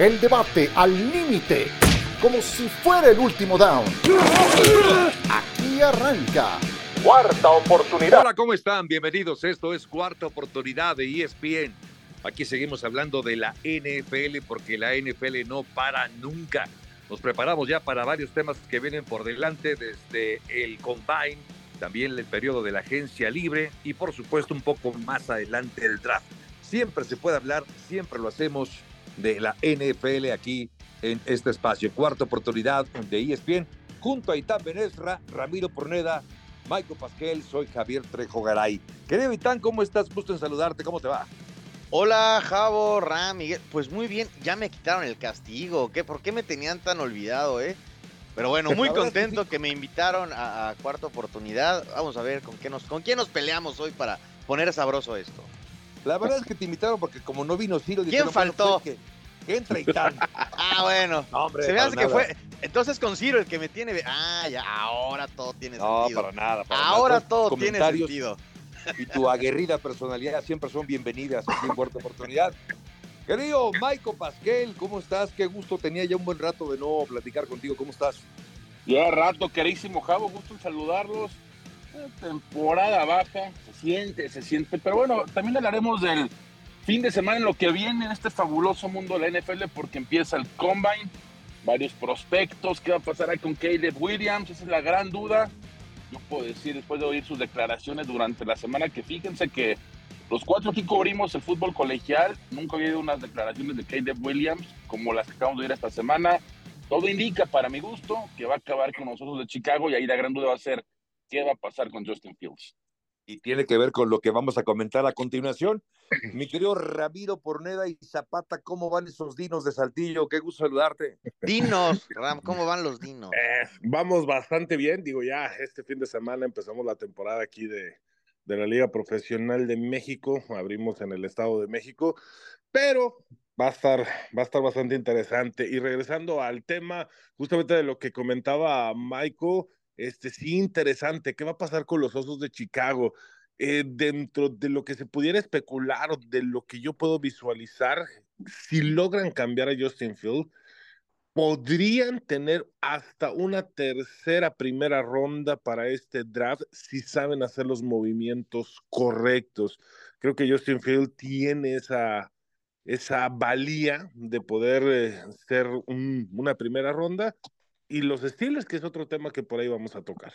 El debate al límite, como si fuera el último down. Aquí arranca. Cuarta oportunidad. Hola, ¿cómo están? Bienvenidos. Esto es Cuarta Oportunidad de ESPN. Aquí seguimos hablando de la NFL porque la NFL no para nunca. Nos preparamos ya para varios temas que vienen por delante, desde el Combine, también el periodo de la agencia libre y por supuesto un poco más adelante el draft. Siempre se puede hablar, siempre lo hacemos de la NFL aquí en este espacio. Cuarta oportunidad de ESPN junto a Itán Benesra, Ramiro Porneda, Michael Pasquel, soy Javier Trejo Garay. Querido Itán, ¿cómo estás? Gusto en saludarte, ¿cómo te va? Hola, Javo, Ram, Miguel. Pues muy bien, ya me quitaron el castigo. ¿Qué? ¿Por qué me tenían tan olvidado, eh? Pero bueno, muy contento que me invitaron a, cuarta oportunidad. Vamos a ver con qué nos, con quién nos peleamos hoy para poner sabroso esto. La verdad es que te invitaron porque como no vino Ciro, ¿quién faltó? que, entra y tal. ah, bueno. Se me hace que fue. Entonces con Ciro el que me tiene. Ah, ya, ahora todo tiene sentido. No, para nada. ahora todo tiene sentido y tu aguerrida personalidad siempre son bienvenidas aquí en Cuarta Oportunidad. Querido Michael Pasquel, ¿cómo estás? Qué gusto, tenía ya un buen rato de no platicar contigo, ¿cómo estás? Ya rato, querísimo Javo, gusto en saludarlos. Temporada baja, se siente, se siente, pero bueno, también hablaremos del fin de semana en lo que viene en este fabuloso mundo de la NFL porque empieza el Combine, varios prospectos, qué va a pasar ahí con Caleb Williams, esa es la gran duda. Yo puedo decir después de oír sus declaraciones durante la semana que fíjense que los cuatro aquí cubrimos el fútbol colegial, nunca había oído unas declaraciones de Caleb Williams como las que acabamos de oír esta semana. Todo indica, para mi gusto, que va a acabar con nosotros de Chicago y ahí la gran duda va a ser qué va a pasar con Justin Fields y tiene que ver con lo que vamos a comentar a continuación. Mi querido Ramiro Porneda y Zapata, ¿cómo van esos dinos de Saltillo? Qué gusto saludarte. Dinos, Ram, ¿cómo van los dinos? Eh, vamos bastante bien, digo ya, este fin de semana empezamos la temporada aquí de, de la Liga Profesional de México, abrimos en el Estado de México, pero va a estar, va a estar bastante interesante. Y regresando al tema justamente de lo que comentaba Michael, este, sí, interesante. ¿Qué va a pasar con los Osos de Chicago? Eh, dentro de lo que se pudiera especular de lo que yo puedo visualizar, si logran cambiar a Justin Field, podrían tener hasta una tercera primera ronda para este draft si saben hacer los movimientos correctos. Creo que Justin Field tiene esa, esa valía de poder eh, ser una primera ronda y los Steelers, que es otro tema que por ahí vamos a tocar.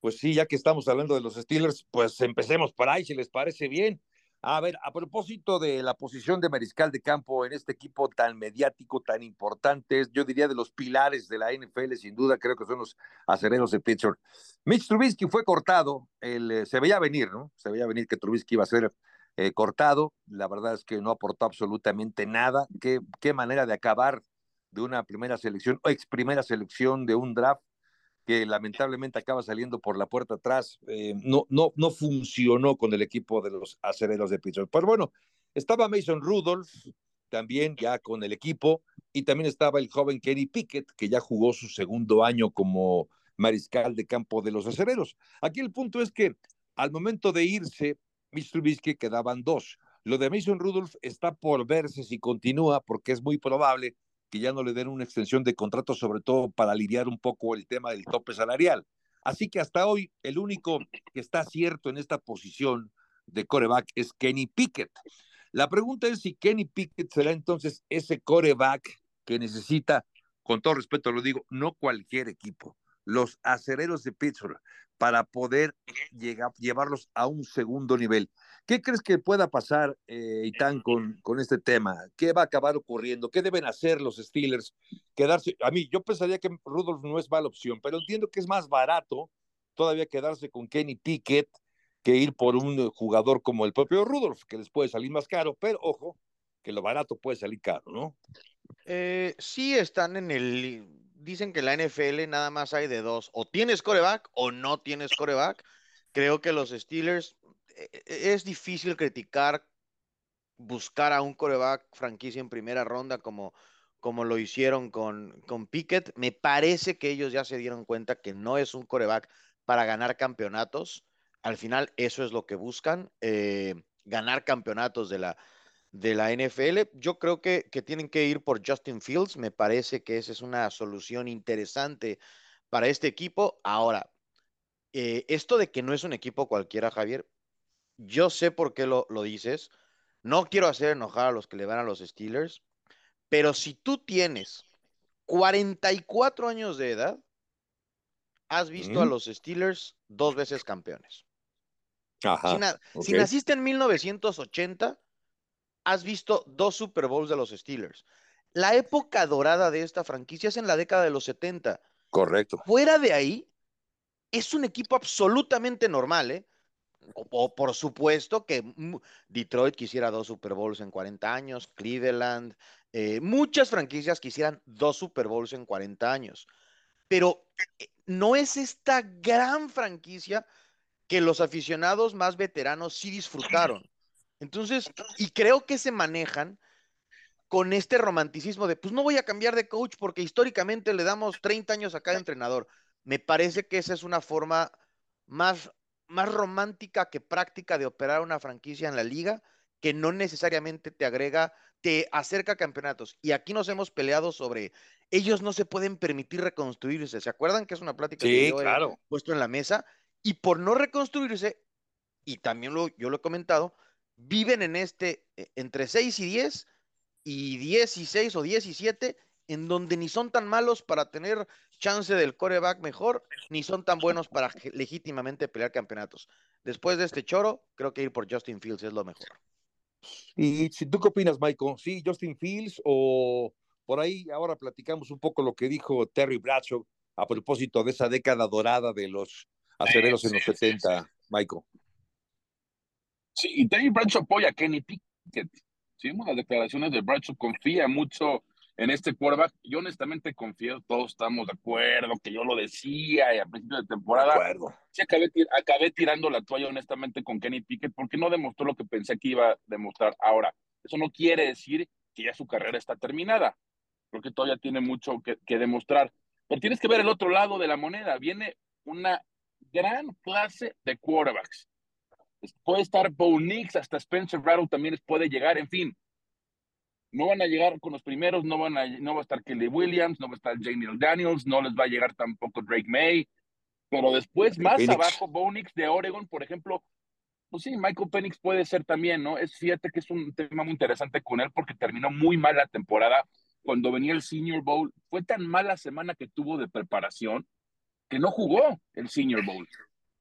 Pues sí, ya que estamos hablando de los Steelers, pues empecemos por ahí, si les parece bien. A ver, a propósito de la posición de mariscal de campo en este equipo tan mediático, tan importante, yo diría de los pilares de la NFL, sin duda, creo que son los acereros de Pittsburgh. Mitch Trubisky fue cortado, el, eh, se veía venir, ¿no? Se veía venir que Trubisky iba a ser eh, cortado, la verdad es que no aportó absolutamente nada. Qué, qué manera de acabar de una primera selección o ex primera selección de un draft que lamentablemente acaba saliendo por la puerta atrás, eh, no, no, no funcionó con el equipo de los acereros de Pittsburgh. Pero bueno, estaba Mason Rudolph también ya con el equipo y también estaba el joven Kenny Pickett, que ya jugó su segundo año como mariscal de campo de los acereros. Aquí el punto es que al momento de irse, Mr. Trubisky quedaban dos. Lo de Mason Rudolph está por verse si continúa, porque es muy probable que ya no le den una extensión de contrato, sobre todo para aliviar un poco el tema del tope salarial. Así que hasta hoy el único que está cierto en esta posición de coreback es Kenny Pickett. La pregunta es si Kenny Pickett será entonces ese coreback que necesita, con todo respeto lo digo, no cualquier equipo, los acereros de Pittsburgh, para poder llegar, llevarlos a un segundo nivel. ¿Qué crees que pueda pasar, eh, Itán, con, con este tema? ¿Qué va a acabar ocurriendo? ¿Qué deben hacer los Steelers? Quedarse, a mí, yo pensaría que Rudolph no es mala opción, pero entiendo que es más barato todavía quedarse con Kenny Pickett que ir por un jugador como el propio Rudolph, que les puede salir más caro, pero ojo, que lo barato puede salir caro, ¿no? Eh, sí están en el, dicen que la NFL nada más hay de dos, o tienes coreback o no tienes coreback. Creo que los Steelers e, e, es difícil criticar buscar a un coreback franquicia en primera ronda como, como lo hicieron con, con Pickett. Me parece que ellos ya se dieron cuenta que no es un coreback para ganar campeonatos. Al final eso es lo que buscan, eh, ganar campeonatos de la, de la NFL. Yo creo que, que tienen que ir por Justin Fields. Me parece que esa es una solución interesante para este equipo. Ahora, eh, esto de que no es un equipo cualquiera, Javier, yo sé por qué lo, lo dices. No quiero hacer enojar a los que le van a los Steelers, pero si tú tienes 44 años de edad, has visto a los Steelers dos veces campeones. Ajá, si, na- ok. si naciste en 1980, has visto dos Super Bowls de los Steelers. La época dorada de esta franquicia es en la década de los 70. Correcto. Fuera de ahí, es un equipo absolutamente normal, ¿eh? O, o por supuesto que Detroit quisiera dos Super Bowls en 40 años, Cleveland, eh, muchas franquicias quisieran dos Super Bowls en 40 años, pero eh, no es esta gran franquicia que los aficionados más veteranos sí disfrutaron. Entonces, y creo que se manejan con este romanticismo de, pues no voy a cambiar de coach porque históricamente le damos 30 años a cada entrenador. Me parece que esa es una forma más, más romántica que práctica de operar una franquicia en la liga, que no necesariamente te agrega, te acerca a campeonatos. Y aquí nos hemos peleado sobre, ellos no se pueden permitir reconstruirse. ¿Se acuerdan que es una plática que yo he puesto en la mesa? Y por no reconstruirse, y también lo, yo lo he comentado, viven en este, eh, entre 6 y 10, y 16 o 17, en donde ni son tan malos para tener chance del coreback mejor, ni son tan buenos para legítimamente pelear campeonatos. Después de este choro, creo que ir por Justin Fields es lo mejor. ¿Y si tú qué opinas, Michael? ¿Sí, Justin Fields o por ahí ahora platicamos un poco lo que dijo Terry Bradshaw a propósito de esa década dorada de los aceleros en los sí, sí, 70, Michael? Sí, y Terry Bradshaw apoya a Kenny Pickett. Sí, vimos las declaraciones de Bradshaw, confía mucho en este quarterback. Yo honestamente confío, todos estamos de acuerdo, que yo lo decía y a principio de temporada. acuerdo. Sí, acabé, acabé tirando la toalla honestamente con Kenny Pickett porque no demostró lo que pensé que iba a demostrar. Ahora, eso no quiere decir que ya su carrera está terminada. Creo que todavía tiene mucho que, que demostrar. Pero tienes que ver el otro lado de la moneda. Viene una gran clase de quarterbacks. Puede estar Bo Nix, hasta Spencer Rattle también les puede llegar, en fin. No van a llegar con los primeros, no, van a, no va a estar Kelly Williams, no va a estar Jamie Daniels, no les va a llegar tampoco Drake May, pero después más Penix. abajo, Bo Nix de Oregon, por ejemplo, pues sí, Michael Penix puede ser también, ¿no? Es fíjate que es un tema muy interesante con él porque terminó muy mal la temporada cuando venía el Senior Bowl. Fue tan mala semana que tuvo de preparación que no jugó el Senior Bowl.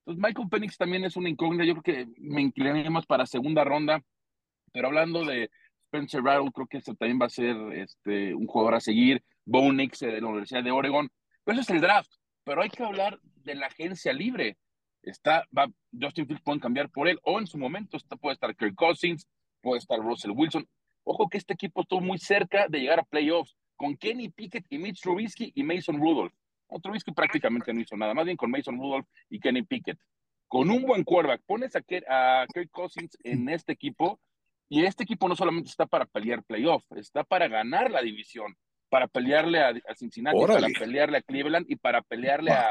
Entonces, Michael Penix también es una incógnita. Yo creo que me inclinaría más para segunda ronda. Pero hablando de Spencer Rattle, creo que este también va a ser este, un jugador a seguir. Bo Nix de la Universidad de Oregon. Pero eso es el draft. Pero hay que hablar de la agencia libre. Está, va, Justin Fields pueden cambiar por él. O en su momento está, puede estar Kirk Cousins, puede estar Russell Wilson. Ojo que este equipo estuvo muy cerca de llegar a playoffs con Kenny Pickett y Mitch Trubisky y Mason Rudolph. No, Trubisky prácticamente no hizo nada, más bien con Mason Rudolph y Kenny Pickett. Con un buen quarterback, pones a, Ke- a Kirk Cousins en este equipo y este equipo no solamente está para pelear playoff, está para ganar la división, para pelearle a, a Cincinnati, Órale. para pelearle a Cleveland y para pelearle a,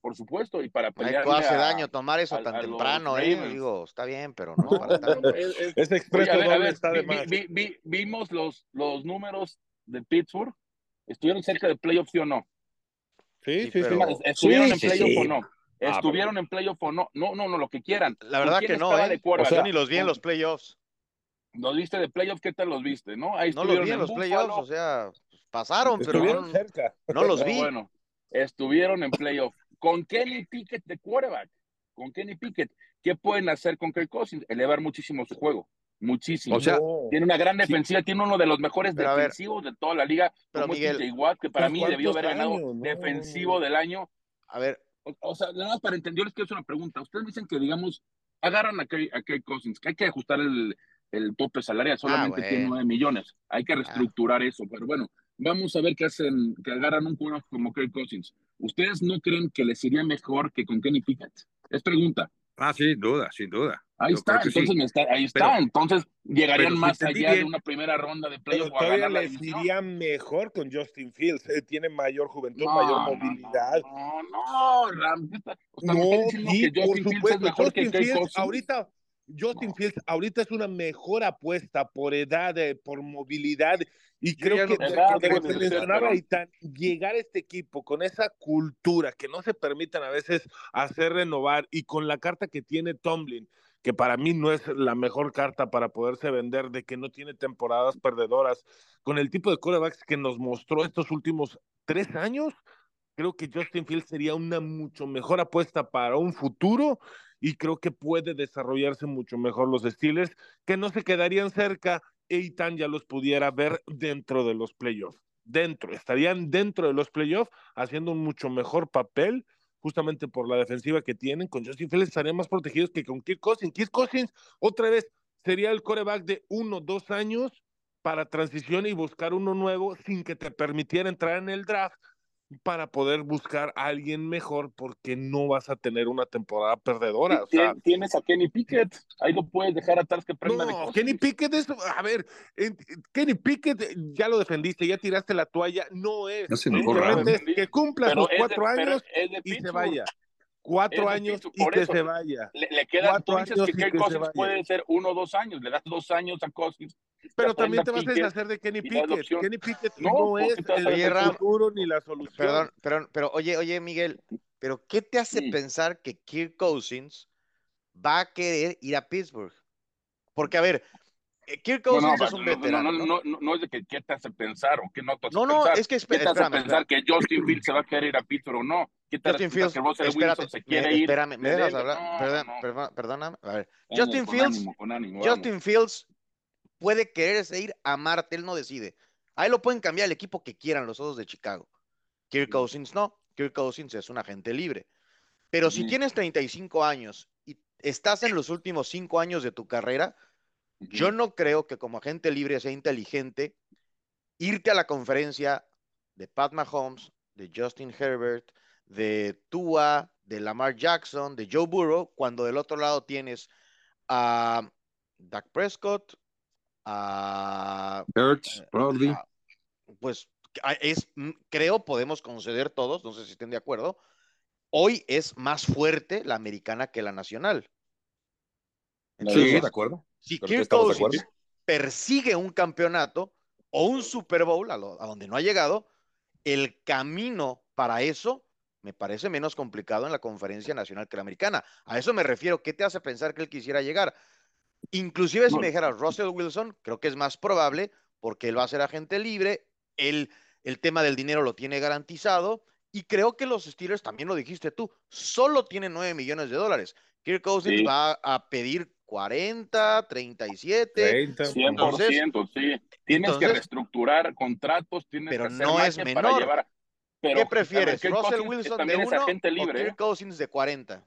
por supuesto, y para Ay, pelearle hace a, daño tomar eso a- tan a temprano, ¿eh? Digo, está bien, pero no para tanto. Ese Oye, expreso a ver, a doble ver, está de más. vi- vi- vimos los, los números de Pittsburgh. ¿Estuvieron cerca de playoff, sí o no? Sí, Sí, pero-. ¿Estuvieron Sí, en playoff sí. o no? Ah, ¿Estuvieron en playoff o no? No, no, no, lo que quieran. La ¿Con verdad que no, ¿eh? de ni los vi en ¿Con- los playoffs. ¿Los viste de playoff? ¿Qué tal los viste? ¿No? Ahí No los vi en los playoffs, o sea, pues, pasaron, pero Estuvieron no, cerca. no los vi. bueno, estuvieron en playoff. Con Kenny Pickett de quarterback. Con Kenny Pickett. ¿Qué pueden hacer con Kirk Cousins? Elevar muchísimo su juego. Muchísimo. O sea, No. tiene una gran defensiva, tiene uno de los mejores Pero a ver, defensivos de toda la liga, pero como Miguel, es Watt, que para ¿pero mí debió haber ganado años? No, defensivo no, no. del año. A ver, O, o sea, nada más para entender, yo les quiero hacer una pregunta. Ustedes dicen que, digamos, agarran a Kirk Cousins, que hay que ajustar el, el tope salarial, solamente tiene bueno. 9 millones. Hay que reestructurar eso, pero bueno, vamos a ver qué hacen, que agarran un jugador como Kirk Cousins. ¿Ustedes no creen que les iría mejor que con Kenny Pickett? Es pregunta. Ah, sin duda, sin duda. Ahí Yo está, que sí. entonces me está, ahí está. Pero- entonces llegarían pero más allá de bien- una primera ronda de Pero playoff todavía les división. iría mejor con Justin Fields. eh, tiene mayor juventud, No, mayor no, movilidad. No, no, Ram, ¿qué está- o sea, No, sí, que por Justin Fields es supuesto. mejor que Justin Kirk Fields Cousins. ahorita, Justin Fields ahorita es una mejor apuesta por edad, eh, por movilidad, y creo que, mencionaba llegar a este equipo con esa cultura que no se permitan a veces hacer renovar y con la carta que tiene Tomlin, que para mí no es la mejor carta para poderse vender, de que no tiene temporadas perdedoras, con el tipo de corebacks que nos mostró estos últimos tres años, creo que Justin Fields sería una mucho mejor apuesta para un futuro y creo que puede desarrollarse mucho mejor los Steelers, que no se quedarían cerca e tan ya los pudiera ver dentro de los playoffs. Dentro, estarían dentro de los playoffs haciendo un mucho mejor papel justamente por la defensiva que tienen. Con Justin Fields estarían más protegidos que con Kirk Cousins. Kirk Cousins, otra vez, sería el coreback de uno, dos años para transición y buscar uno nuevo sin que te permitiera entrar en el draft para poder buscar a alguien mejor porque no vas a tener una temporada perdedora. O sea, tienes a Kenny Pickett, ahí lo puedes dejar atrás que prenda No, Kenny Pickett es, a ver, Kenny Pickett ya lo defendiste, ya tiraste la toalla, no es, es que cumpla sus cuatro años y se vaya cuatro años y que se vaya. Le, quedan, tú dices que, que Cousins puede ser uno o dos años, le das dos años a Cousins. Pero también te vas a deshacer de Kenny Pickett. Kenny Pickett no, es el futuro ni la solución. Perdón, pero, pero oye, oye, Miguel, pero ¿qué te hace pensar que Kirk Cousins va a querer ir a Pittsburgh? Porque, a ver, eh, Kirk Cousins es un veterano. No, no, no, no, es de que qué te hace pensar o qué no te hace no, no, pensar. es que ¿Qué te hace pensar que Justin Fields se va a querer ir a Pittsburgh o no? ¿Qué te Justin Fields, que Russell espérate, Wilson se quiere ir? Espérame, ¿me dejas hablar? No, Perdón, perdóname. A ver, Justin Fields, ánimo, ánimo, Justin Fields puede quererse ir a Marte, él no decide. Ahí lo pueden cambiar el equipo que quieran los Osos de Chicago. Kirk Cousins no. Kirk Cousins es un agente libre. Pero si tienes 35 años y estás en los últimos 5 años de tu carrera, yo no creo que como agente libre sea inteligente irte a la conferencia de Pat Mahomes, de Justin Herbert, de Tua, de Lamar Jackson, de Joe Burrow, cuando del otro lado tienes a Dak Prescott, a Hurts, eh, probably. pues es, mm, creo podemos conceder todos, no sé si estén de acuerdo, hoy es más fuerte la americana que la nacional. sí, de acuerdo. Si Kirk Cousins persigue un campeonato o un Super Bowl a, donde no ha llegado, el camino para eso me parece menos complicado en la conferencia nacional que la americana. A eso me refiero. ¿Qué te hace pensar que él quisiera llegar? Inclusive si me dijeras Russell Wilson, creo que es más probable porque él va a ser agente libre, él, el tema del dinero lo tiene garantizado y creo que los Steelers, también lo dijiste tú, solo tienen 9 millones de dólares. Kirk Cousins va a pedir 40, 37. 30, 100%, sí. Tienes que reestructurar contratos, tienes pero que hacer no es menor. ¿Qué prefieres? ¿Russell Wilson de uno o Kirk ¿eh? Cousins de 40?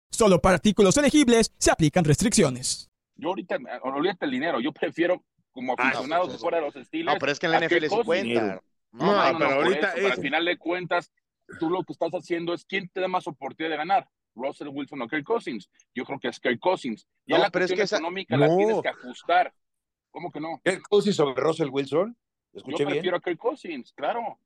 Solo para artículos elegibles se aplican restricciones. Yo ahorita, olvídate el dinero, yo prefiero como ah, aficionado que fuera los estilos. No, pero es que en la NFL se cuenta. No, no, no, pero ahorita al final de cuentas, tú lo que estás haciendo es quién te da más oportunidad de ganar. Russell Wilson o Kirk Cousins. Yo creo que es Kirk Cousins. Ya la pero es que económica la tienes que ajustar. ¿Cómo que no? ¿Kirk Cousins sobre Russell Wilson? Yo prefiero a Kirk Cousins, claro.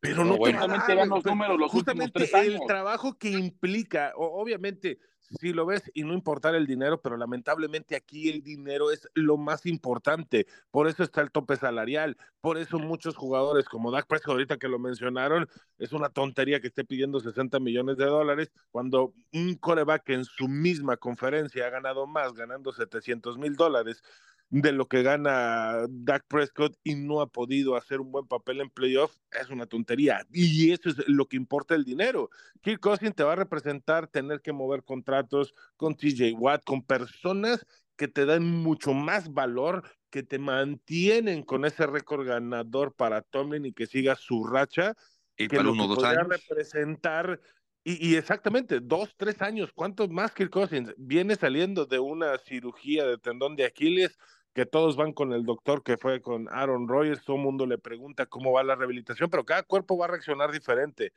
Pero no, justamente los números los últimos tres años. El trabajo que implica, obviamente, si lo ves y no importar el dinero, pero lamentablemente aquí el dinero es lo más importante. Por eso está el tope salarial. Por eso muchos jugadores como Dak Prescott, ahorita que lo mencionaron, es una tontería que esté pidiendo 60 millones de dólares cuando un coreback en su misma conferencia ha ganado más, ganando 700 mil dólares de lo que gana Dak Prescott y no ha podido hacer un buen papel en playoff, es una tontería. Y eso es lo que importa el dinero. Kirk Cousins te va a representar tener que mover contratos con TJ Watt, con personas que te dan mucho más valor, que te mantienen con ese récord ganador para Tomlin y que siga su racha. Y que para lo uno que o dos podría años. representar y, y exactamente, dos, tres años. ¿Cuántos más Kirk Cousins? Viene saliendo de una cirugía de tendón de Aquiles, que todos van con el doctor que fue con Aaron Rodgers, todo el mundo le pregunta cómo va la rehabilitación, pero cada cuerpo va a reaccionar diferente.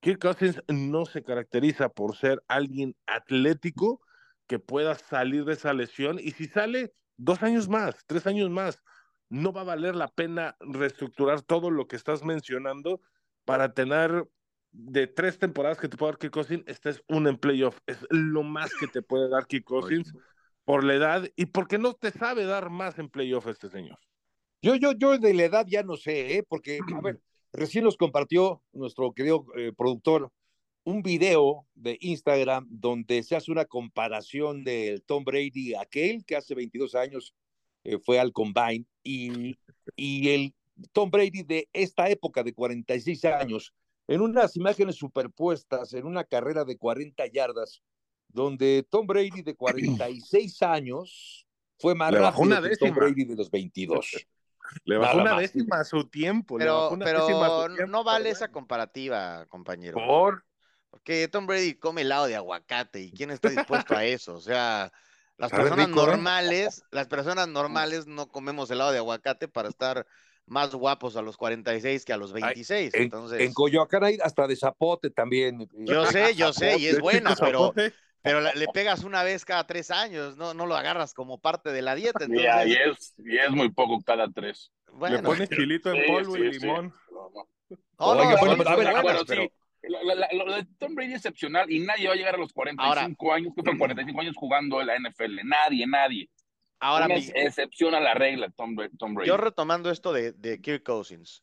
Kirk Cousins no se caracteriza por ser alguien atlético que pueda salir de esa lesión y si sale dos años más, tres años más, no va a valer la pena reestructurar todo lo que estás mencionando para tener de tres temporadas que te puede dar Kirk Cousins, este es un en playoff. Es lo más que te puede dar Kirk Cousins por la edad y porque no te sabe dar más en playoff este señor. Yo, yo, yo de la edad ya no sé, ¿eh? porque, a ver, recién nos compartió nuestro querido eh, productor un video de Instagram donde se hace una comparación del Tom Brady, aquel que hace 22 años eh, fue al Combine, y, y el Tom Brady de esta época de 46 años, en unas imágenes superpuestas, en una carrera de 40 yardas, donde Tom Brady de 46 años fue más Le bajó rápido una que Tom décima. Brady de los 22. Le bajó una más. décima a su tiempo. Pero, una pero décima a su no- tiempo, no vale esa comparativa, compañero. Por Porque Tom Brady come helado de aguacate y quién está dispuesto a eso. O sea, las personas rico, ¿eh? normales, las personas normales no comemos helado de aguacate para estar más guapos a los 46 que a los 26. En, Entonces, en Coyoacán hay hasta de zapote también. yo sé, yo sé, y es buena, pero, pero la- le pegas una vez cada tres años, no, no lo agarras como parte de la dieta. Y, y Entonces, es, y es muy poco cada tres. Le bueno, pones chilito en Sí, polvo y sí, sí. limón. No, no. no, no, Oiga, sí, bueno, pero a son ver, buenas, bueno, pero- sí. Lo, lo- lo- lo de Tom Brady es excepcional y nadie va a llegar a los 45 años, que fue 45 años jugando en la NFL. Nadie, nadie. Ahora Una mi- excepción a la regla, Tom, Bra- Tom Brady. Yo retomando esto de, de Kirk Cousins,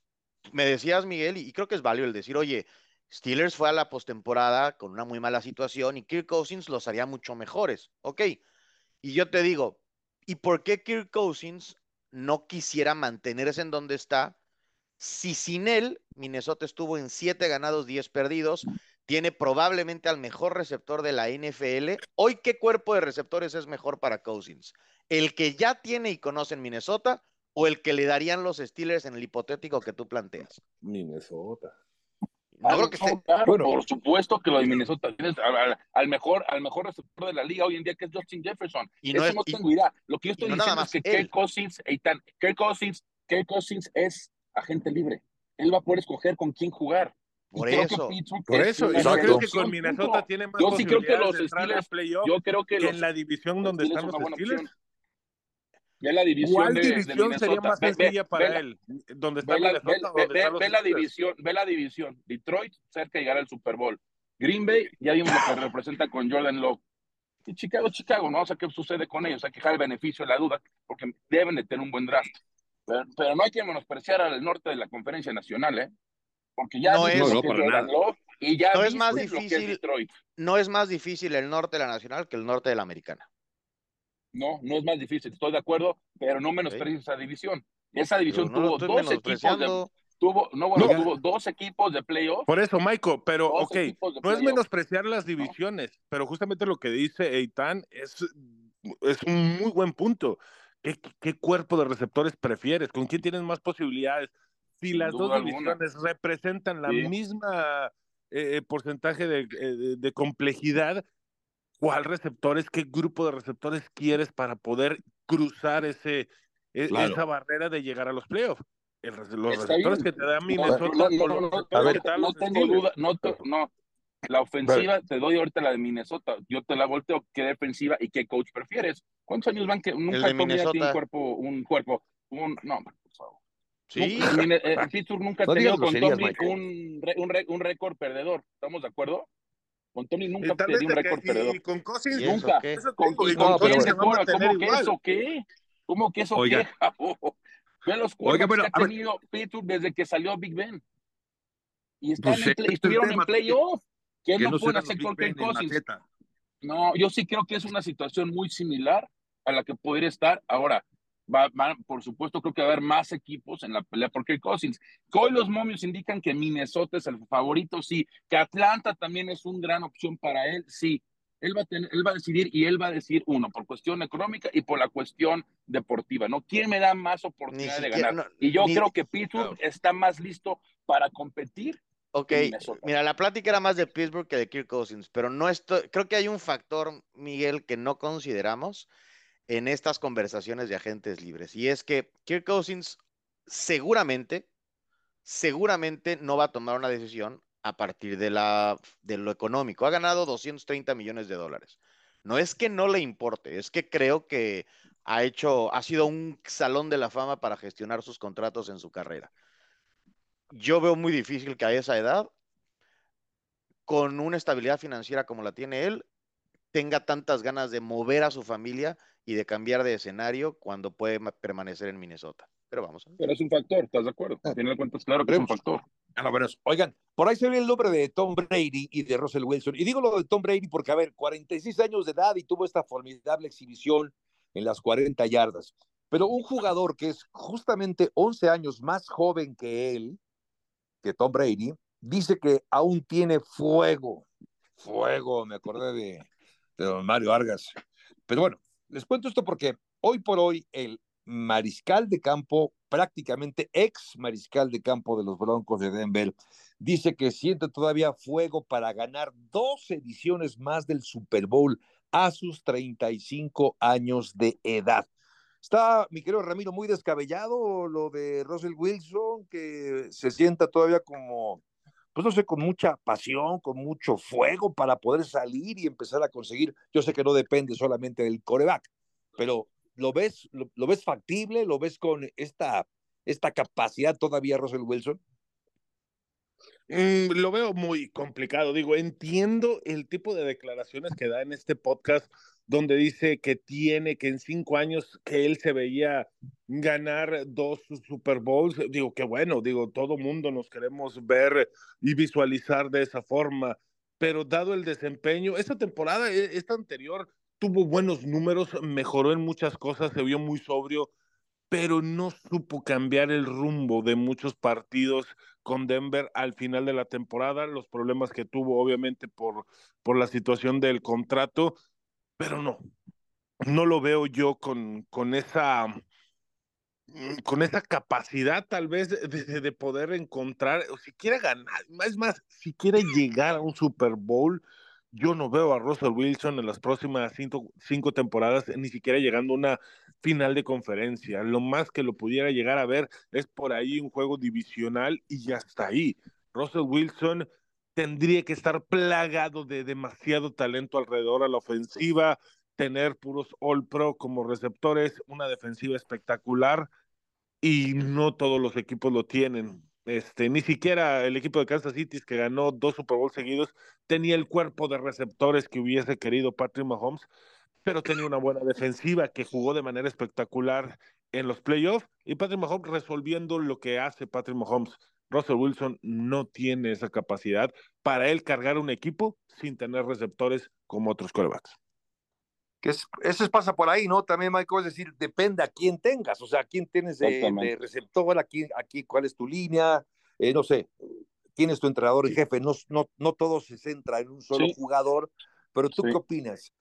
me decías, Miguel, y creo que es válido el decir, oye, Steelers fue a la postemporada con una muy mala situación y Kirk Cousins los haría mucho mejores. Ok. Y yo te digo, ¿y por qué Kirk Cousins no quisiera mantenerse en donde está? Si sin él, Minnesota estuvo en 7 ganados, 10 perdidos, tiene probablemente al mejor receptor de la NFL. Hoy, ¿qué cuerpo de receptores es mejor para Cousins? ¿El que ya tiene y conoce en Minnesota o el que le darían los Steelers en el hipotético que tú planteas? Minnesota. No creo que esté. claro, Bueno. por supuesto que lo de Minnesota tienes al, al- al mejor al mejor receptor de la liga hoy en día que es Justin Jefferson. Y no Eso es- no y- tengo idea. Lo que yo y estoy no diciendo más es que él. Kirk Cousins, Eitan, Kirk Cousins, Kirk Cousins es agente libre. Él va a poder escoger con quién jugar. Y Por creo eso. Por es eso, ¿y Exacto. crees que con Minnesota tiene más Yo sí creo que posibilidades los de entrar Steelers- Yo creo que que los en la división donde están los Steelers? Ve la división ¿Cuál de, división Minnesota. sería más Ve- ve- sencilla para ve la- él? ¿Dónde está Ve la, Minnesota ve- o ve- dónde ve- están los ve la Steelers? división, ve la división. Detroit cerca de llegar al Super Bowl. Green Bay, ya vimos lo que representa con Jordan Love. Y Chicago, Chicago, ¿no? O sea, ¿qué sucede con ellos? Hay que dejar el beneficio de la duda, porque deben de tener un buen draft. Pero, pero no hay que menospreciar al norte de la conferencia nacional, ¿eh? Porque ya No es- No, para Jordan nada. Love y ya No es más lo que es difícil- Detroit. No es más difícil el norte de la nacional que el norte de la americana. No, no es más difícil, estoy de acuerdo, pero no menosprecies esa división. Esa división no tuvo dos equipos de, tuvo, no, bueno, No. tuvo dos equipos de playoff. Por eso, Maiko, pero ok, no es menospreciar las divisiones, pero justamente lo que dice Eitan es, es un muy buen punto. ¿Qué, qué cuerpo de receptores prefieres? ¿Con quién tienes más posibilidades? Si Sin las dos alguna. divisiones representan la Sí. misma eh, porcentaje de, eh, de- de complejidad, ¿cuál receptores, qué grupo de receptores quieres para poder cruzar ese, e- Claro. esa barrera de llegar a los playoffs? El los Está receptores bien. que te da Minnesota no, ver, no tengo duda, no, no. La ofensiva, te doy ahorita la de Minnesota, yo te la volteo, ¿qué defensiva y qué coach prefieres? ¿Cuántos años van que nunca tiene un cuerpo, un cuerpo, un, no, por favor. Sí, Nunca- eh, Pittsburgh nunca ha tenido con un récord perdedor, ¿estamos de acuerdo? Con Tony nunca vez un que- récord y- perdedor. y con Cousins ¿Y eso Nunca. Eso ¿Con, y con No, Cousins se ¿Cómo que eso qué? ¿Cómo que eso Oiga. qué? Ve los Oiga, pero, que ha tenido Pittsburgh desde que salió Big Ben. Y están Pues, en play- estuvieron tema, en playoff. ¿Qué que no no pueden hacer Cousins? maceta. No, yo sí creo que es una situación muy similar a la que podría estar. Ahora, Va, por supuesto, creo que va a haber más equipos en la pelea por Kirk Cousins. Que hoy los momios indican que Minnesota es el favorito, sí. Que Atlanta también es una gran opción para él, sí. Él va, a tener, él va a decidir y él va a decir uno, por cuestión económica y por la cuestión deportiva, ¿no? ¿Quién me da más oportunidad de ganar? y yo creo que Pittsburgh está más listo para competir Ok, mira, la plática era más de Pittsburgh que de Kirk Cousins, pero no estoy, creo que hay un factor, Miguel, que no consideramos en estas conversaciones de agentes libres, y es que Kirk Cousins seguramente, seguramente no va a tomar una decisión a partir de, la, de lo económico. Ha ganado 230 millones de dólares. No es que no le importe, es que creo que ha hecho, ha sido un salón de la fama para gestionar sus contratos en su carrera yo veo muy difícil que a esa edad, con una estabilidad financiera como la tiene él, tenga tantas ganas de mover a su familia y de cambiar de escenario cuando puede permanecer en Minnesota. Pero vamos. Pero es un factor, ¿estás de acuerdo? Ah. Tiene cuentas claro que es un factor. A lo menos. Oigan, por ahí se ve el nombre de Tom Brady y de Russell Wilson. Y digo lo de Tom Brady porque, a ver, 46 años de edad y tuvo esta formidable exhibición en las 40 yardas. Pero un jugador que es justamente 11 años más joven que él, que Tom Brady, dice que aún tiene fuego. Fuego, me acordé de, de don Mario Vargas. Pero bueno, les cuento esto porque hoy por hoy el mariscal de campo, prácticamente ex mariscal de campo de los Broncos de Denver, dice que siente todavía fuego para ganar dos ediciones más del Super Bowl a sus 35 años de edad. Está, mi querido Ramiro, muy descabellado lo de Russell Wilson, que se sienta todavía como, pues no sé, con mucha pasión, con mucho fuego para poder salir y empezar a conseguir. Yo sé que no depende solamente del coreback, pero ¿lo ves, lo, ves factible? ¿Lo ves con esta, esta capacidad todavía Russell Wilson? Mm, lo veo muy complicado. Digo, entiendo el tipo de declaraciones que da en este podcast donde dice que tiene, que en cinco años que él se veía ganar dos Super Bowls. Digo, qué bueno, digo, todo mundo nos queremos ver y visualizar de esa forma, pero dado el desempeño, esta temporada, e, esta anterior, tuvo buenos números, mejoró en muchas cosas, se vio muy sobrio, pero no supo cambiar el rumbo de muchos partidos con Denver al final de la temporada, los problemas que tuvo obviamente por, por la situación del contrato pero no, no lo veo yo con, con esa mm, con esa capacidad tal vez de, de, poder encontrar, o si quiere ganar, es más, si quiere llegar a un Super Bowl, yo no veo a Russell Wilson en las próximas cinco, cinco, temporadas ni siquiera llegando a una final de conferencia. Lo más que lo pudiera llegar a ver es por ahí un juego divisional y ya está ahí. Russell Wilson tendría que estar plagado de demasiado talento alrededor a la ofensiva, tener puros All Pro como receptores, una defensiva espectacular y no todos los equipos lo tienen. Este, ni siquiera el equipo de Kansas City que ganó dos Super Bowl seguidos tenía el cuerpo de receptores que hubiese querido Patrick Mahomes, pero tenía una buena defensiva que jugó de manera espectacular en los playoffs y Patrick Mahomes resolviendo lo que hace Patrick Mahomes Russell Wilson no tiene esa capacidad para él cargar un equipo sin tener receptores como otros corebacks. Que es, eso pasa por ahí, ¿no? También, Michael, es decir, depende a quién tengas, o sea, quién tienes de, receptor, aquí, aquí, cuál es tu línea, eh, no sé, quién es tu entrenador y jefe, no, no, no todo se centra en un solo jugador, pero tú qué opinas?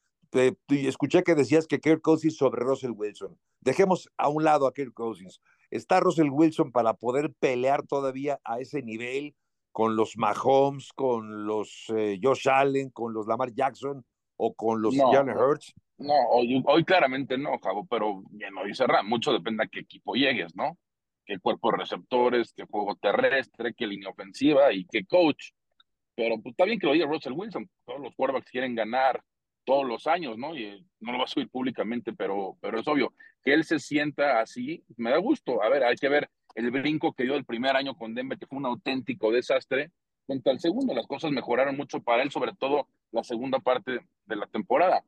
escuché que decías que Kirk Cousins sobre Russell Wilson. Dejemos a un lado a Kirk Cousins. ¿Está Russell Wilson para poder pelear todavía a ese nivel con los Mahomes, con los eh, Josh Allen, con los Lamar Jackson o con los no, Hurts? No, hoy, hoy, claramente no, Javo, pero bien, hoy cerra. Mucho depende a qué equipo llegues, ¿no? Qué cuerpo de receptores, qué juego terrestre, qué línea ofensiva y qué coach. Pero pues, está bien que lo diga Russell Wilson. Todos los quarterbacks quieren ganar todos los años, ¿no? Y eh, no lo va a subir públicamente, pero, pero es obvio que él se sienta así, me da gusto. A ver, hay que ver el brinco que dio el primer año con Denver, que fue un auténtico desastre, contra el segundo. Las cosas mejoraron mucho para él, sobre todo la segunda parte de la temporada.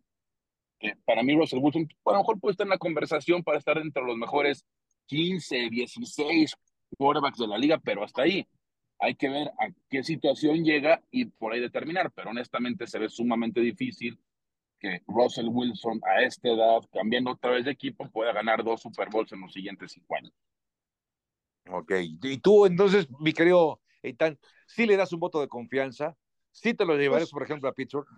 Para mí, Russell Wilson, a lo mejor puede estar en la conversación para estar entre los mejores 15, 16 quarterbacks de la liga, pero hasta ahí. Hay que ver a qué situación llega y por ahí determinar, pero honestamente se ve sumamente difícil que Russell Wilson a esta edad, cambiando otra vez de equipo, pueda ganar dos Super Bowls en los siguientes cinco años. Ok, y tú entonces, mi querido Eitan, ¿sí le das un voto de confianza? ¿Sí te lo llevarías, pues, por ejemplo, a Pittsburgh?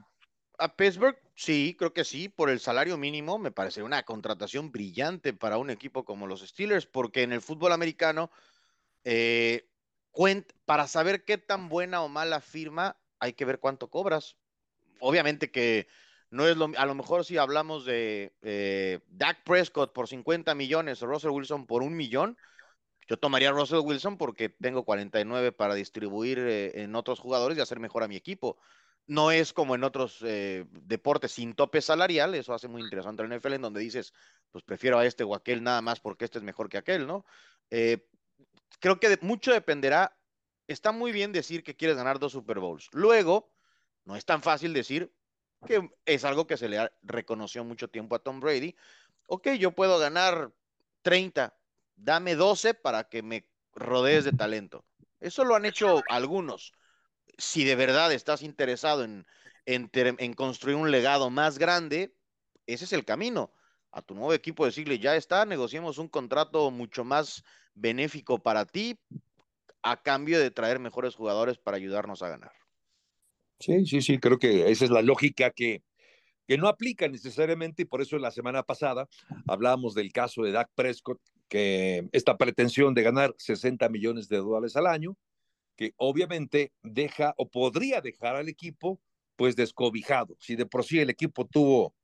A Pittsburgh, sí, creo que sí, por el salario mínimo, me parece una contratación brillante para un equipo como los Steelers, porque en el fútbol americano, eh, para saber qué tan buena o mala firma, hay que ver cuánto cobras. Obviamente que no es lo, a lo mejor si hablamos de eh, Dak Prescott por 50 millones o Russell Wilson por un millón, yo tomaría Russell Wilson porque tengo 49 para distribuir eh, en otros jugadores y hacer mejor a mi equipo. No es como en otros eh, deportes sin tope salarial, eso hace muy interesante el NFL, en donde dices, pues prefiero a este o aquel nada más porque este es mejor que aquel, ¿no? Eh, creo que mucho dependerá. Está muy bien decir que quieres ganar dos Super Bowls. Luego, no es tan fácil decir que es algo que se le reconoció mucho tiempo a Tom Brady. Ok, yo puedo ganar 30, dame 12 para que me rodees de talento. Eso lo han hecho algunos. Si de verdad estás interesado en, en, construir un legado más grande, ese es el camino. A tu nuevo equipo decirle, ya está, negociemos un contrato mucho más benéfico para ti a cambio de traer mejores jugadores para ayudarnos a ganar. Sí, sí, sí, creo que esa es la lógica que, que no aplica necesariamente y por eso la semana pasada hablábamos del caso de Dak Prescott, que esta pretensión de ganar 60 millones de dólares al año, que obviamente deja o podría dejar al equipo pues descobijado. Si de por sí el equipo tuvo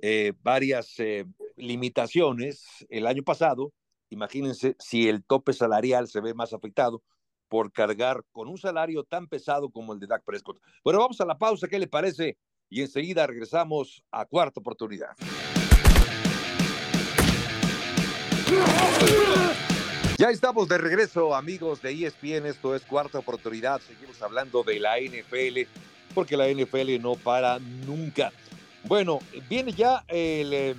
eh, varias eh, limitaciones el año pasado, imagínense si el tope salarial se ve más afectado por cargar con un salario tan pesado como el de Dak Prescott. Bueno, vamos a la pausa, ¿qué le parece? Y enseguida regresamos a cuarta oportunidad. Ya estamos de regreso, amigos de ESPN. Esto es cuarta oportunidad. Seguimos hablando de la NFL, porque la NFL no para nunca. Bueno, viene ya el.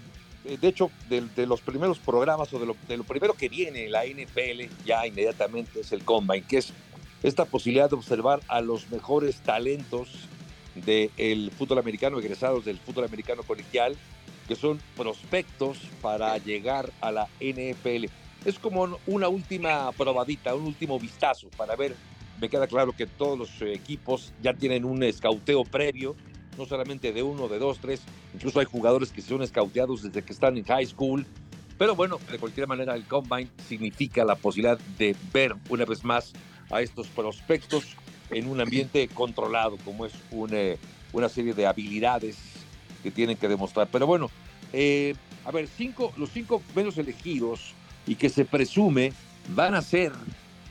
Eh, de hecho, de, los primeros programas o de lo, primero que viene en la NFL, ya inmediatamente es el Combine, que es esta posibilidad de observar a los mejores talentos del fútbol americano, egresados del fútbol americano colegial, que son prospectos para llegar a la NFL. Es como una última probadita, un último vistazo para ver. Me queda claro que todos los equipos ya tienen un escauteo previo, no solamente de uno, de dos, tres, incluso hay jugadores que son escauteados desde que están en high school. Pero bueno, de cualquier manera, el combine significa la posibilidad de ver una vez más a estos prospectos en un ambiente controlado, como es una serie de habilidades que tienen que demostrar. Pero bueno, eh, a ver, cinco, los cinco menos elegidos y que se presume van a ser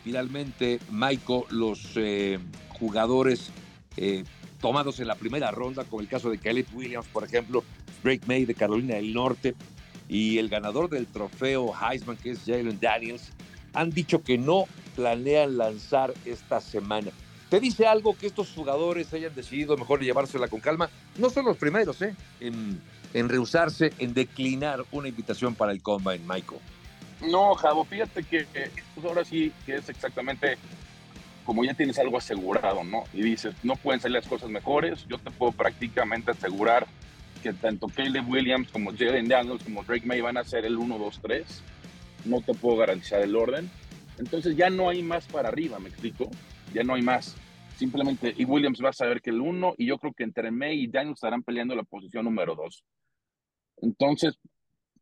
finalmente, Maiko, los eh, jugadores eh, tomados en la primera ronda, como el caso de Caleb Williams, por ejemplo, Drake May de Carolina del Norte y el ganador del trofeo Heisman, que es Jalen Daniels, han dicho que no planean lanzar esta semana. ¿Te dice algo que estos jugadores hayan decidido mejor llevársela con calma? No son los primeros, ¿eh? En, rehusarse, en declinar una invitación para el Combine, Michael. No, Javo, fíjate que pues ahora sí que es exactamente como ya tienes algo asegurado, ¿no? Y dices, no pueden salir las cosas mejores, yo te puedo prácticamente asegurar que tanto Caleb Williams como Jalen Daniels como Drake May van a ser el 1, 2, 3. No te puedo garantizar el orden. Entonces ya no hay más para arriba, ¿me explico? ya no hay más. Simplemente, y Williams va a saber que el uno, y yo creo que entre May y Daniel estarán peleando la posición número dos. Entonces,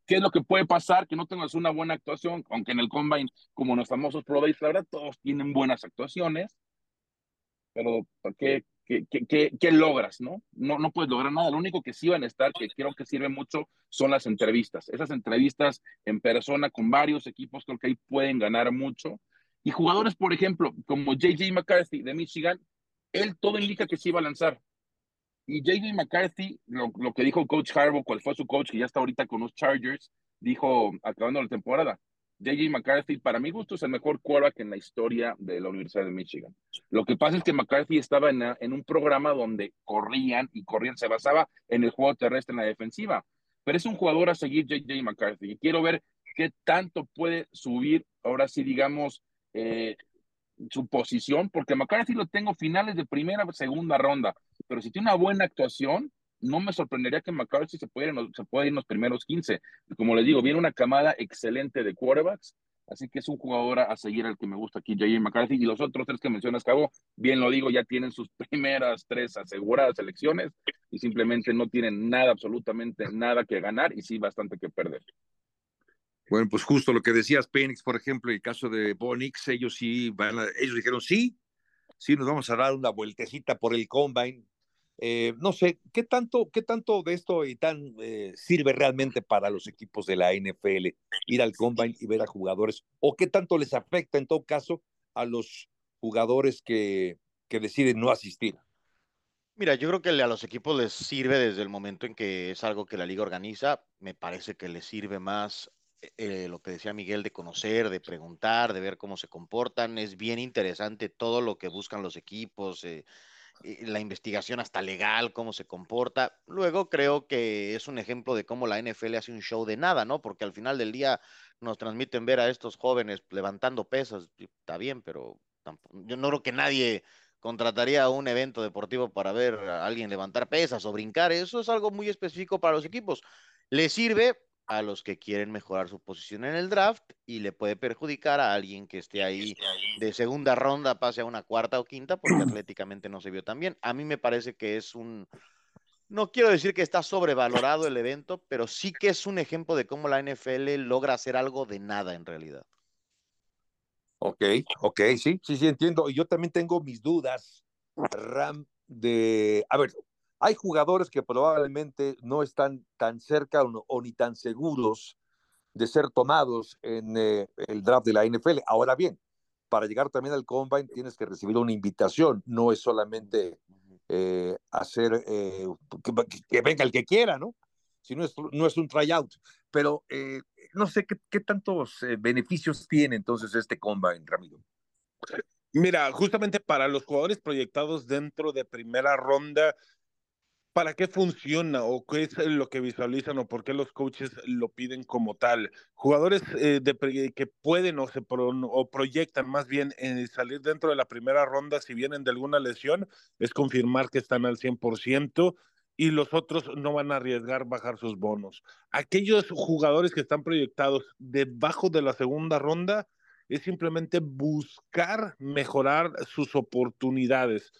¿qué es lo que puede pasar? Que no tengas una buena actuación, aunque en el Combine, como los famosos Pro Days, la verdad, todos tienen buenas actuaciones, pero ¿qué, qué, qué, qué, logras, no? no? No puedes lograr nada. Lo único que sí van a estar, que creo que sirve mucho, son las entrevistas. Esas entrevistas en persona con varios equipos, creo que ahí pueden ganar mucho y jugadores, por ejemplo, como JJ McCarthy de Michigan, él todo indica que se iba a lanzar. Y JJ McCarthy, lo, que dijo coach Harbaugh, cuál fue su coach, que ya está ahorita con los Chargers, dijo, acabando la temporada, JJ McCarthy, para mi gusto, es el mejor quarterback en la historia de la Universidad de Michigan. Lo que pasa es que McCarthy estaba en, en un programa donde corrían y corrían, se basaba en el juego terrestre en la defensiva. Pero es un jugador a seguir JJ McCarthy. Y quiero ver qué tanto puede subir, ahora sí, digamos, eh, su posición, porque McCarthy lo tengo finales de primera segunda ronda, pero si tiene una buena actuación, no me sorprendería que McCarthy se pueda, se ir en los primeros 15. Como les digo, viene una camada excelente de quarterbacks, así que es un jugador a seguir al que me gusta aquí, J.J. McCarthy. Y los otros tres que mencionas, Cabo, bien lo digo, ya tienen sus primeras tres aseguradas elecciones y simplemente no tienen nada, absolutamente nada que ganar y sí bastante que perder. Bueno, pues justo lo que decías, Phoenix, por ejemplo, el caso de Bonix, ellos sí van a, ellos dijeron sí, sí, nos vamos a dar una vueltecita por el combine. Eh, no sé, ¿qué tanto, ¿qué tanto de esto y tan eh, sirve realmente para los equipos de la NFL ir al combine y ver a jugadores? ¿O qué tanto les afecta en todo caso a los jugadores que, que deciden no asistir? Mira, yo creo que a los equipos les sirve desde el momento en que es algo que la liga organiza. Me parece que les sirve más eh, lo que decía Miguel de conocer, de preguntar, de ver cómo se comportan. Es bien interesante todo lo que buscan los equipos, eh, la investigación hasta legal, cómo se comporta. Luego creo que es un ejemplo de cómo la NFL hace un show de nada, ¿no? Porque al final del día nos transmiten ver a estos jóvenes levantando pesas, está bien, pero yo no creo que nadie contrataría un evento deportivo para ver a alguien levantar pesas o brincar. Eso es algo muy específico para los equipos. Le sirve a los que quieren mejorar su posición en el draft y le puede perjudicar a alguien que esté ahí de segunda ronda, pase a una cuarta o quinta, porque atléticamente no se vio tan bien. A mí me parece que es un, no quiero decir que está sobrevalorado el evento, pero sí que es un ejemplo de cómo la NFL logra hacer algo de nada en realidad. Ok, ok, sí, sí, sí, entiendo. Y yo también tengo mis dudas, Ram, de, a ver, hay jugadores que probablemente no están tan cerca o, ni tan seguros de ser tomados en eh, el draft de la NFL. Ahora bien, para llegar también al combine tienes que recibir una invitación, no es solamente eh, hacer eh, que, venga el que quiera, ¿no? Si no es, no es un tryout. Pero no sé qué, qué tantos beneficios tiene entonces este combine, Ramiro. Mira, justamente para los jugadores proyectados dentro de primera ronda, para qué funciona o qué es lo que visualizan o por qué los coaches lo piden como tal. Jugadores eh, que pueden o, se o proyectan más bien en salir dentro de la primera ronda si vienen de alguna lesión, es confirmar que están al 100% y los otros no van a arriesgar bajar sus bonos. Aquellos jugadores que están proyectados debajo de la segunda ronda es simplemente buscar mejorar sus oportunidades.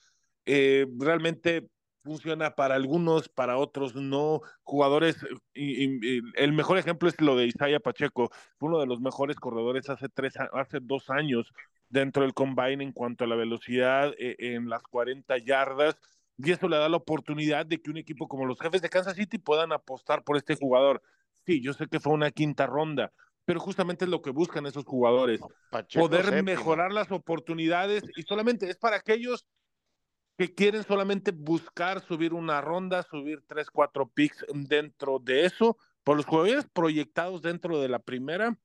Eh, realmente funciona para algunos, para otros no. Jugadores, y, el mejor ejemplo es lo de Isaiah Pacheco, fue uno de los mejores corredores hace, tres, hace dos años dentro del combine en cuanto a la velocidad eh, en las 40 yardas. Y eso le da la oportunidad de que un equipo como los jefes de Kansas City puedan apostar por este jugador. Sí, yo sé que fue una quinta ronda, pero justamente es lo que buscan esos jugadores. poder mejorar las oportunidades y solamente es para aquellos que quieren solamente buscar subir una ronda, subir tres, cuatro picks dentro de eso. Por los jugadores proyectados dentro de la primera,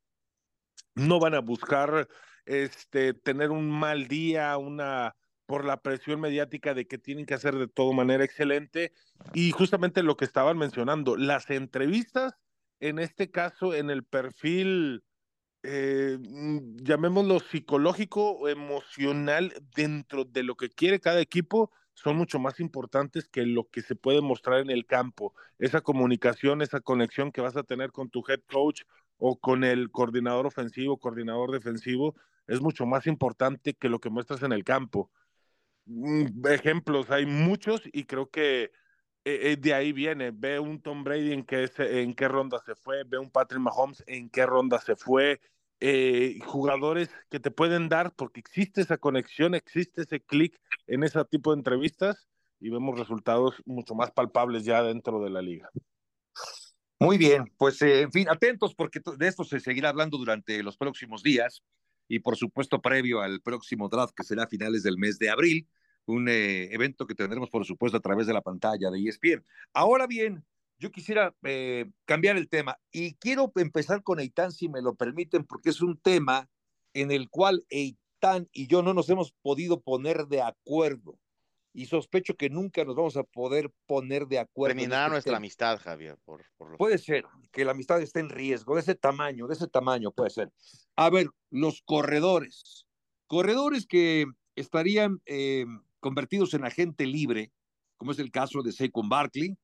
no van a buscar este, tener un mal día, una por la presión mediática de que tienen que hacer de todo manera excelente. Y justamente lo que estaban mencionando, las entrevistas, en este caso, en el perfil eh, mm, llamémoslo psicológico o emocional dentro de lo que quiere cada equipo son mucho más importantes que lo que se puede mostrar en el campo. Esa comunicación, esa conexión que vas a tener con tu head coach o con el coordinador ofensivo, coordinador defensivo, es mucho más importante que lo que muestras en el campo. Mm, ejemplos, hay muchos y creo que eh, eh, de ahí viene. Ve un Tom Brady en qué, en qué ronda se fue, ve un Patrick Mahomes en qué ronda se fue. Eh, jugadores que te pueden dar, porque existe esa conexión, existe ese clic en ese tipo de entrevistas y vemos resultados mucho más palpables ya dentro de la liga. Muy bien, pues en fin, atentos porque de esto se seguirá hablando durante los próximos días y por supuesto previo al próximo draft que será a finales del mes de abril un eh, evento que tendremos, por supuesto, a través de la pantalla de ESPN. Ahora bien, yo quisiera eh, cambiar el tema y quiero empezar con Eitan, si me lo permiten, porque es un tema en el cual Eitan y yo no nos hemos podido poner de acuerdo. Y sospecho que nunca nos vamos a poder poner de acuerdo. Terminar este nuestra amistad, Javier. Por, Puede ser que la amistad esté en riesgo, de ese tamaño, de ese tamaño puede ser. A ver, los corredores. Corredores que estarían eh, convertidos en agente libre, como es el caso de Saquon Barkley,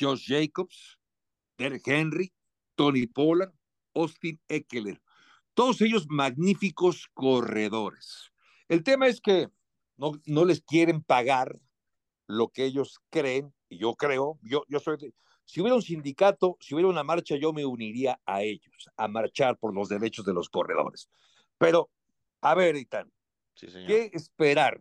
Josh Jacobs, Derek Henry, Tony Pollard, Austin Eckler. Todos ellos magníficos corredores. El tema es que no, no les quieren pagar lo que ellos creen, y yo creo, yo, yo soy, si hubiera un sindicato, si hubiera una marcha, yo me uniría a ellos, a marchar por los derechos de los corredores. Pero, a ver, Itán, ¿qué esperar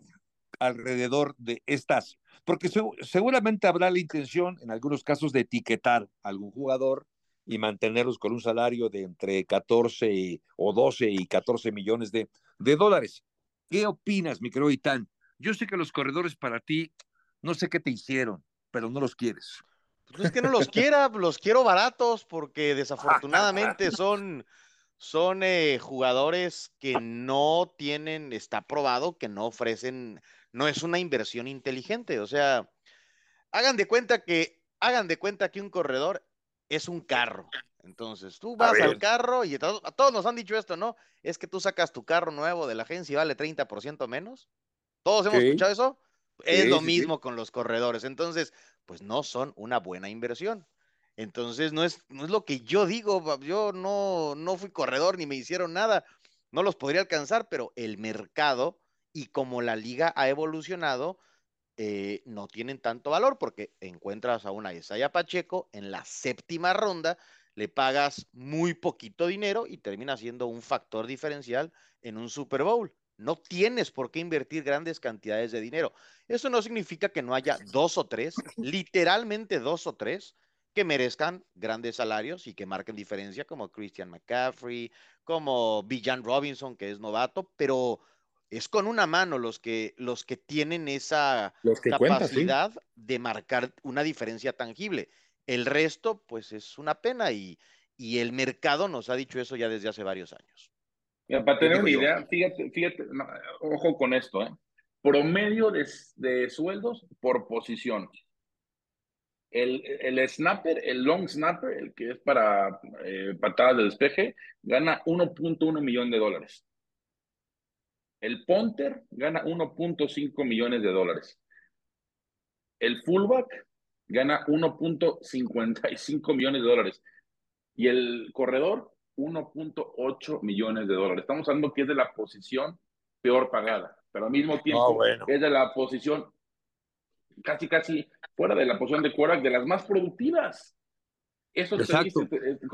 alrededor de estas? Porque seguramente habrá la intención, en algunos casos, de etiquetar a algún jugador y mantenerlos con un salario de entre 14 o 12 y 14 millones de, de dólares. ¿Qué opinas, mi querido Itán? Yo sé que los corredores para ti, no sé qué te hicieron, pero no los quieres. No es que no los quiera, los quiero baratos porque desafortunadamente son, son eh, jugadores que no tienen, está probado que no ofrecen, no es una inversión inteligente. O sea, hagan de cuenta que, hagan de cuenta que un corredor es un carro. Entonces, tú vas al carro y a todos, nos han dicho esto, ¿no? Es que tú sacas tu carro nuevo de la agencia y vale 30% menos. ¿Todos hemos escuchado eso? Es lo mismo con los corredores. Entonces, pues no son una buena inversión. Entonces, no es, no es lo que yo digo. Yo no, no fui corredor ni me hicieron nada. No los podría alcanzar, pero el mercado y como la liga ha evolucionado, eh, no tienen tanto valor porque encuentras a una Isaiah Pacheco en la séptima ronda, le pagas muy poquito dinero y termina siendo un factor diferencial en un Super Bowl. No tienes por qué invertir grandes cantidades de dinero. Eso no significa que no haya dos o tres, literalmente dos o tres, que merezcan grandes salarios y que marquen diferencia, como Christian McCaffrey, como Bijan Robinson, que es novato, pero es con una mano los que, los que tienen esa capacidad de marcar una diferencia tangible. El resto, pues es una pena y, y, el mercado nos ha dicho eso ya desde hace varios años. para tener una idea, fíjate, fíjate, ojo con esto, ¿eh? promedio de, de sueldos por posición. El, el, snapper, el long snapper, el que es para eh, patadas de despeje, gana 1.1 millón de dólares. El punter gana 1.5 millones de dólares. El fullback gana 1.55 millones de dólares. Y el corredor, 1.8 millones de dólares. Estamos hablando que es de la posición peor pagada, pero al mismo tiempo es de la posición casi, casi fuera de la posición de quarterback de las más productivas. Eso,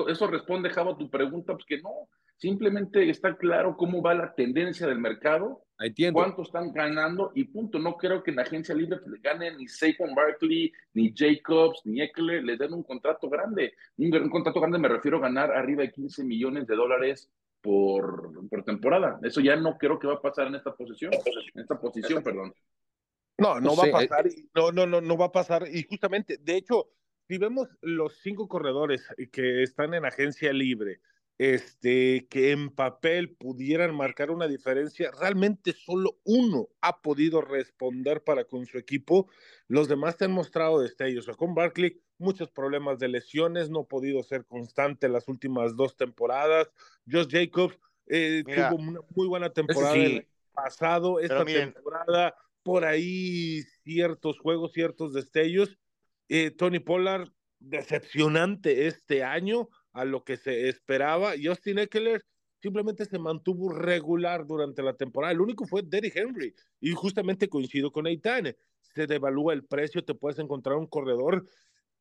eso responde, Javo, a tu pregunta, pues que no, Simplemente está claro cómo va la tendencia del mercado, Entiendo. cuánto están ganando y punto. No creo que en la agencia libre le gane ni Saquon Barkley, ni Jacobs, ni Eckler, les den un contrato grande. Un, contrato grande me refiero a ganar arriba de 15 millones de dólares por, por temporada. Eso ya no creo que va a pasar en esta posición, en esta posición, perdón. No, no va a pasar, no, no, no, no va a pasar. Y justamente, de hecho, si vemos los cinco corredores que están en agencia libre, este, que en papel pudieran marcar una diferencia, realmente solo uno ha podido responder para con su equipo. Los demás te han mostrado destellos. O con Barkley, muchos problemas de lesiones, no ha podido ser constante las últimas dos temporadas. Josh Jacobs eh, tuvo una muy buena temporada el pasado, esta temporada, por ahí ciertos juegos, ciertos destellos. Eh, Tony Pollard, decepcionante este año a lo que se esperaba. Y Austin Eckler simplemente se mantuvo regular durante la temporada. El único fue Derrick Henry. Y justamente coincido con Eitan. Se devalúa el precio, te puedes encontrar un corredor.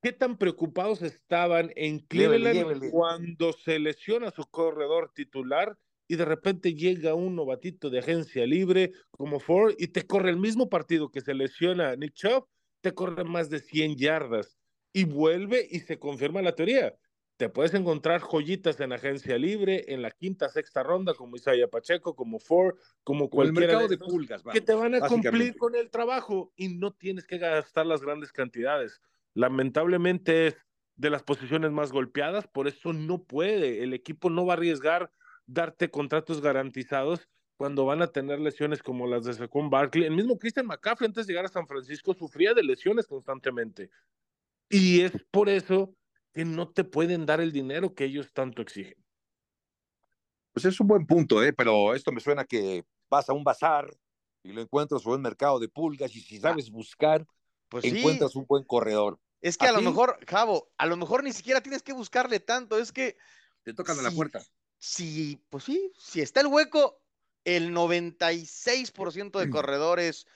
¿Qué tan preocupados estaban en Cleveland cuando se lesiona su corredor titular y de repente llega un novatito de agencia libre como Ford y te corre el mismo partido que se lesiona Nick Chubb, te corre más de 100 yardas y vuelve y se confirma la teoría. Te puedes encontrar joyitas en agencia libre, en la quinta, sexta ronda, como Isaiah Pacheco, como Ford, como cualquiera de, pulgas, que te van a cumplir con el trabajo y no tienes que gastar las grandes cantidades. Lamentablemente es de las posiciones más golpeadas, por eso no puede, el equipo no va a arriesgar darte contratos garantizados cuando van a tener lesiones como las de Saquon Barkley. El mismo Christian McCaffrey antes de llegar a San Francisco sufría de lesiones constantemente. Y es por eso que no te pueden dar el dinero que ellos tanto exigen. Pues es un buen punto, ¿eh? pero esto me suena que vas a un bazar y lo encuentras en un mercado de pulgas y si sabes buscar, pues encuentras un buen corredor. Es que a lo mejor, Javo, a lo mejor ni siquiera tienes que buscarle tanto, es que... Te tocan a la puerta. Sí, pues sí, si está el hueco, el 96% de corredores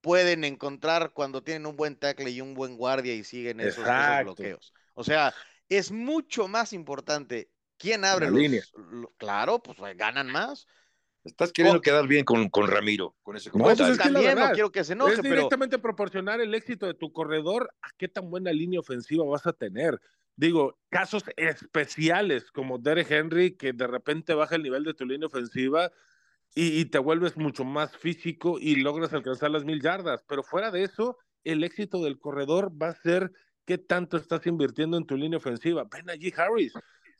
pueden encontrar cuando tienen un buen tackle y un buen guardia y siguen esos, bloqueos. O sea, es mucho más importante quién abre la línea. claro, pues ganan más. Estás queriendo quedar bien con, con Ramiro, con ese no, pues es También no quiero que se enoje, Es directamente proporcionar el éxito de tu corredor a qué tan buena línea ofensiva vas a tener. Digo, casos especiales como Derek Henry, que de repente baja el nivel de tu línea ofensiva y, te vuelves mucho más físico y logras alcanzar las mil yardas. Pero fuera de eso, el éxito del corredor va a ser qué tanto estás invirtiendo en tu línea ofensiva. Ven allí, Harris.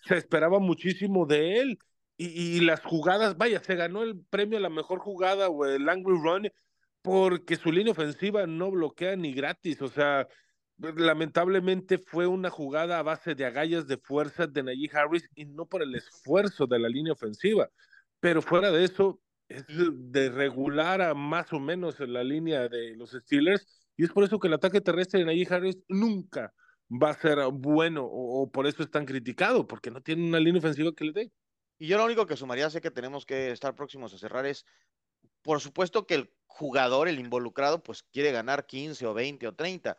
Se esperaba muchísimo de él y, las jugadas, vaya, se ganó el premio a la mejor jugada o el Angry Run porque su línea ofensiva no bloquea ni gratis, o sea, lamentablemente fue una jugada a base de agallas de fuerza de Najee Harris y no por el esfuerzo de la línea ofensiva, pero fuera de eso, es de regular a más o menos la línea de los Steelers y es por eso que el ataque terrestre de Najee Harris nunca va a ser bueno o, o por eso es tan criticado, porque no tiene una línea ofensiva que le dé. Y yo lo único que sumaría, sé que tenemos que estar próximos a cerrar, es, por supuesto que el jugador, el involucrado, pues quiere ganar 15 o 20 o 30,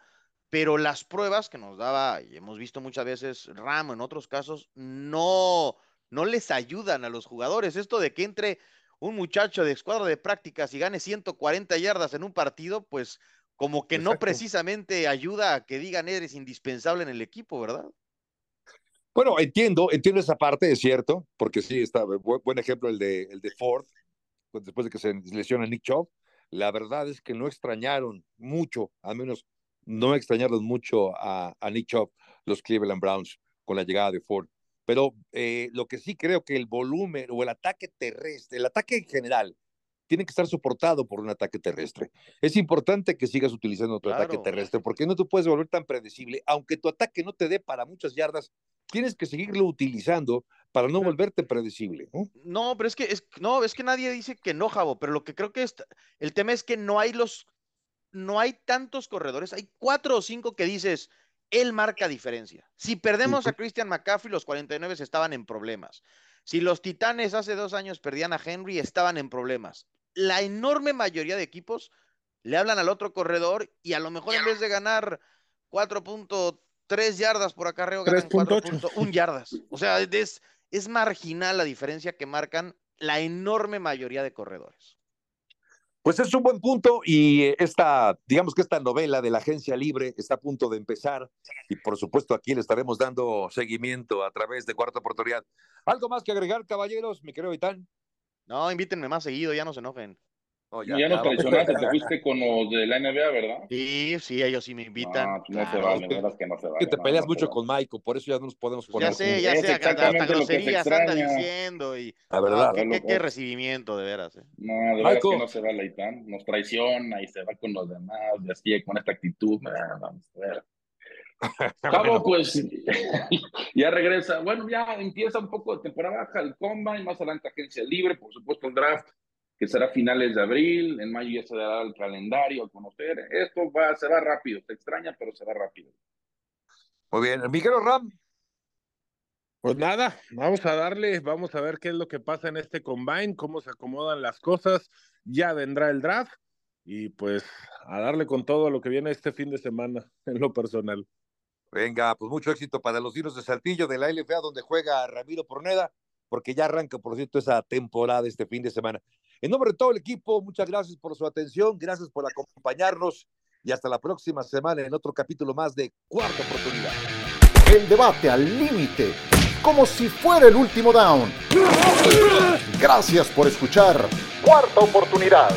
pero las pruebas que nos daba, y hemos visto muchas veces Ramo en otros casos, no, no les ayudan a los jugadores. Esto de que entre un muchacho de escuadra de prácticas y gane 140 yardas en un partido, pues como que no precisamente ayuda a que digan eres indispensable en el equipo, ¿verdad? Bueno, entiendo, entiendo esa parte, es cierto, porque sí, está buen, ejemplo el de, el de Ford, pues, después de que se lesiona Nick Chubb. La verdad es que no extrañaron mucho, al menos no extrañaron mucho a, Nick Chubb, los Cleveland Browns, con la llegada de Ford. Pero eh, lo que sí creo que el volumen o el ataque terrestre, el ataque en general, tiene que estar soportado por un ataque terrestre. Es importante que sigas utilizando tu ataque terrestre porque no te puedes volver tan predecible, aunque tu ataque no te dé para muchas yardas, tienes que seguirlo utilizando para no volverte predecible. ¿no? no, pero es que, es, no, es que nadie dice que no, Javo, pero lo que creo que es, el tema es que no hay los, no hay tantos corredores, hay cuatro o cinco que dices, él marca diferencia. Si perdemos a Christian McCaffrey, los 49 estaban en problemas. Si los Titanes hace dos años perdían a Henry, estaban en problemas. La enorme mayoría de equipos le hablan al otro corredor y a lo mejor en vez de ganar 4.3 tres yardas por acarreo, ganan 4.1 yardas. O sea, es, es marginal la diferencia que marcan la enorme mayoría de corredores. Pues es un buen punto y esta, digamos que esta novela de la agencia libre está a punto de empezar y por supuesto aquí le estaremos dando seguimiento a través de Cuarta Oportunidad. ¿Algo más que agregar, caballeros, mi querido Itán? No, invítenme más seguido, ya no se enojen. Oh, ya, no traicionaste, te fuiste con los de la NBA, ¿verdad? Sí, sí, ellos sí me invitan. No, no se vale, verdad que no se vale. Que te peleas mucho con Michael, por eso ya no nos podemos poner. Ya sé, ya sé, hasta groserías anda diciendo y. La verdad. qué, recibimiento, de veras. Eh. No, de verdad que no se vale, Itán. Nos traiciona y se va con los demás, y así, con esta actitud. vamos a ver. Cabo, pues ya regresa. Bueno, ya empieza un poco de temporada baja el y más adelante agencia libre, por supuesto el draft que será finales de abril, en mayo ya se dará el calendario a conocer. Esto va, se va rápido, te extraña, pero se va rápido. Muy bien, Miguel Ram. Pues nada, vamos a darle, vamos a ver qué es lo que pasa en este combine, cómo se acomodan las cosas, ya vendrá el draft y pues a darle con todo lo que viene este fin de semana en lo personal. Venga, pues mucho éxito para los Dinos de Saltillo de la LFA donde juega Ramiro Porneda, porque ya arranca, por cierto, esa temporada este fin de semana. En nombre de todo el equipo, muchas gracias por su atención, gracias por acompañarnos y hasta la próxima semana en otro capítulo más de Cuarta Oportunidad. El debate al límite, como si fuera el último down. Gracias por escuchar Cuarta Oportunidad.